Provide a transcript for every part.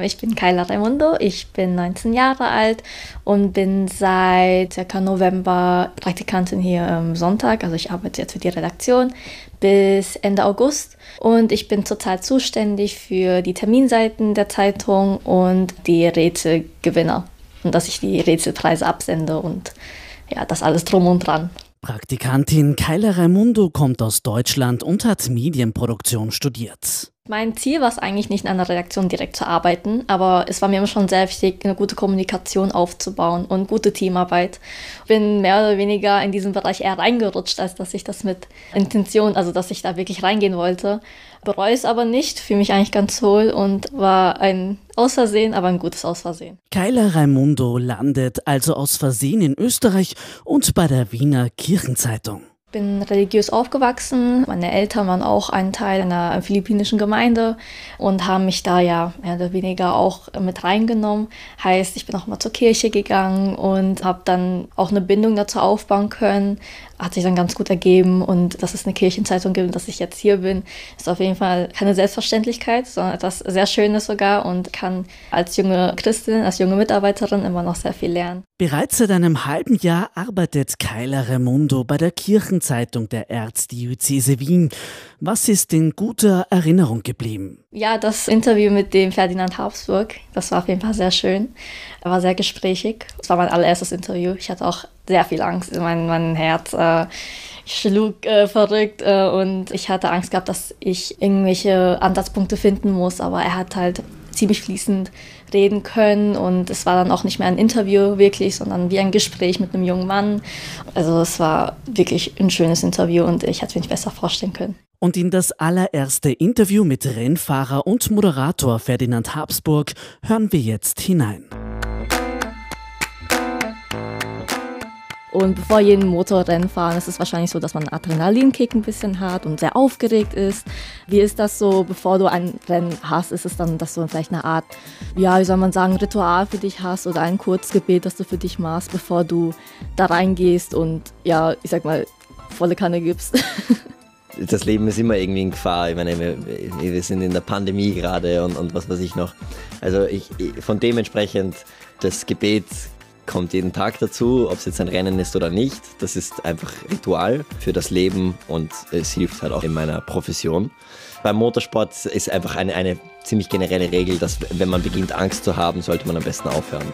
Ich bin Kyla Raimundo, ich bin 19 Jahre alt und bin seit ca. November Praktikantin hier am Sonntag. Also ich arbeite jetzt für die Redaktion bis Ende August und ich bin zurzeit zuständig für die Terminseiten der Zeitung und die Rätselgewinner und dass ich die Rätselpreise absende und ja, das alles drum und dran. Praktikantin Kyla Raimundo kommt aus Deutschland und hat Medienproduktion studiert. Mein Ziel war es eigentlich nicht in einer Redaktion direkt zu arbeiten, aber es war mir immer schon sehr wichtig, eine gute Kommunikation aufzubauen und gute Teamarbeit. Bin mehr oder weniger in diesen Bereich eher reingerutscht, als dass ich das mit Intention, also dass ich da wirklich reingehen wollte. Bereue es aber nicht, fühle mich eigentlich ganz wohl und war ein Ausversehen, aber ein gutes Ausversehen. Kyla Raimundo landet also aus Versehen in Österreich und bei der Wiener Kirchenzeitung. Bin religiös aufgewachsen. Meine Eltern waren auch ein Teil einer philippinischen Gemeinde und haben mich da ja mehr oder weniger auch mit reingenommen. Heißt, ich bin auch mal zur Kirche gegangen und habe dann auch eine Bindung dazu aufbauen können hat sich dann ganz gut ergeben und dass es eine Kirchenzeitung gibt und dass ich jetzt hier bin, ist auf jeden Fall keine Selbstverständlichkeit, sondern etwas sehr Schönes sogar und kann als junge Christin, als junge Mitarbeiterin immer noch sehr viel lernen. Bereits seit einem halben Jahr arbeitet Kyla Remundo bei der Kirchenzeitung der Erzdiözese Wien. Was ist in guter Erinnerung geblieben? Ja, das Interview mit dem Ferdinand Habsburg, das war auf jeden Fall sehr schön. Er war sehr gesprächig. Es war mein allererstes Interview. Ich hatte auch sehr viel Angst. Mein, mein Herz äh, schlug äh, verrückt äh, und ich hatte Angst gehabt, dass ich irgendwelche Ansatzpunkte finden muss. Aber er hat halt ziemlich fließend reden können und es war dann auch nicht mehr ein Interview wirklich, sondern wie ein Gespräch mit einem jungen Mann. Also es war wirklich ein schönes Interview und ich hätte es mir nicht besser vorstellen können. Und in das allererste Interview mit Rennfahrer und Moderator Ferdinand Habsburg hören wir jetzt hinein. Und bevor jeden Motorrennen fahren, ist es wahrscheinlich so, dass man einen Adrenalinkick ein bisschen hat und sehr aufgeregt ist. Wie ist das so, bevor du ein Rennen hast? Ist es dann, dass du vielleicht eine Art, ja, wie soll man sagen, Ritual für dich hast oder ein Kurzgebet, das du für dich machst, bevor du da reingehst und ja, ich sag mal, volle Kanne gibst? das Leben ist immer irgendwie in Gefahr. Ich meine, wir, wir sind in der Pandemie gerade und, und was weiß ich noch. Also ich, von dementsprechend das Gebet kommt jeden Tag dazu, ob es jetzt ein Rennen ist oder nicht. Das ist einfach Ritual für das Leben und es hilft halt auch in meiner Profession. Beim Motorsport ist einfach eine, eine ziemlich generelle Regel, dass wenn man beginnt Angst zu haben, sollte man am besten aufhören.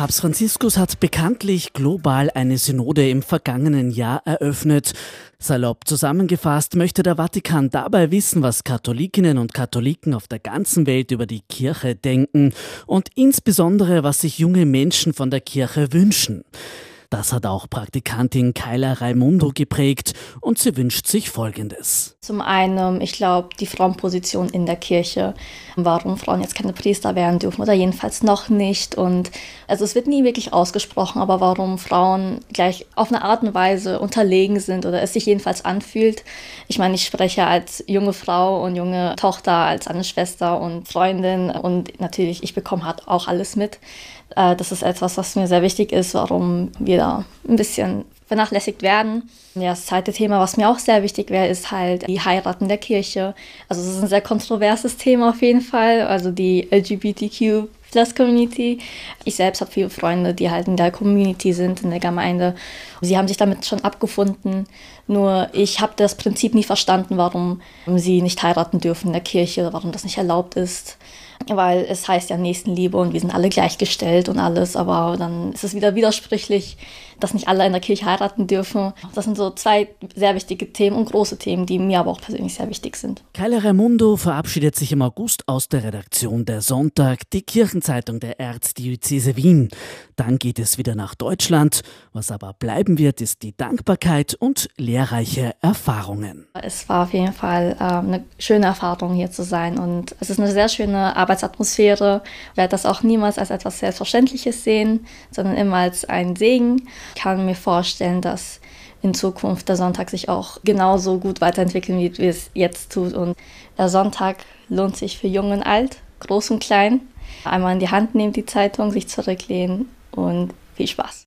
Papst Franziskus hat bekanntlich global eine Synode im vergangenen Jahr eröffnet. Salopp zusammengefasst möchte der Vatikan dabei wissen, was Katholikinnen und Katholiken auf der ganzen Welt über die Kirche denken und insbesondere, was sich junge Menschen von der Kirche wünschen. Das hat auch Praktikantin Kyla Raimundo geprägt und sie wünscht sich Folgendes. Zum einen, ich glaube, die Frauenposition in der Kirche, warum Frauen jetzt keine Priester werden dürfen oder jedenfalls noch nicht. Und also es wird nie wirklich ausgesprochen, aber warum Frauen gleich auf eine Art und Weise unterlegen sind oder es sich jedenfalls anfühlt. Ich meine, ich spreche als junge Frau und junge Tochter, als eine Schwester und Freundin und natürlich, ich bekomme halt auch alles mit. Äh, das ist etwas, was mir sehr wichtig ist, warum wir da ein bisschen vernachlässigt werden. Das zweite Thema, was mir auch sehr wichtig wäre, ist halt die Heiraten der Kirche. Also es ist ein sehr kontroverses Thema auf jeden Fall. Also die LGBTQ Plus Community. Ich selbst habe viele Freunde, die halt in der Community sind, in der Gemeinde. Sie haben sich damit schon abgefunden. Nur ich habe das Prinzip nie verstanden, warum sie nicht heiraten dürfen in der Kirche, warum das nicht erlaubt ist weil es heißt ja Nächstenliebe und wir sind alle gleichgestellt und alles, aber dann ist es wieder widersprüchlich, dass nicht alle in der Kirche heiraten dürfen. Das sind so zwei sehr wichtige Themen und große Themen, die mir aber auch persönlich sehr wichtig sind. Kyla Raimundo verabschiedet sich im August aus der Redaktion der Sonntag, die Kirchenzeitung der Erzdiözese Wien. Dann geht es wieder nach Deutschland. Was aber bleiben wird, ist die Dankbarkeit und lehrreiche Erfahrungen. Es war auf jeden Fall äh, eine schöne Erfahrung, hier zu sein und es ist eine sehr schöne Arbeitsatmosphäre. Ich werde das auch niemals als etwas Selbstverständliches sehen, sondern immer als einen Segen. Ich kann mir vorstellen, dass in Zukunft der Sonntag sich auch genauso gut weiterentwickeln, wie es jetzt tut. Und der Sonntag lohnt sich für Jung und Alt, Groß und Klein. Einmal in die Hand nehmen, die Zeitung, sich zurücklehnen und viel Spaß.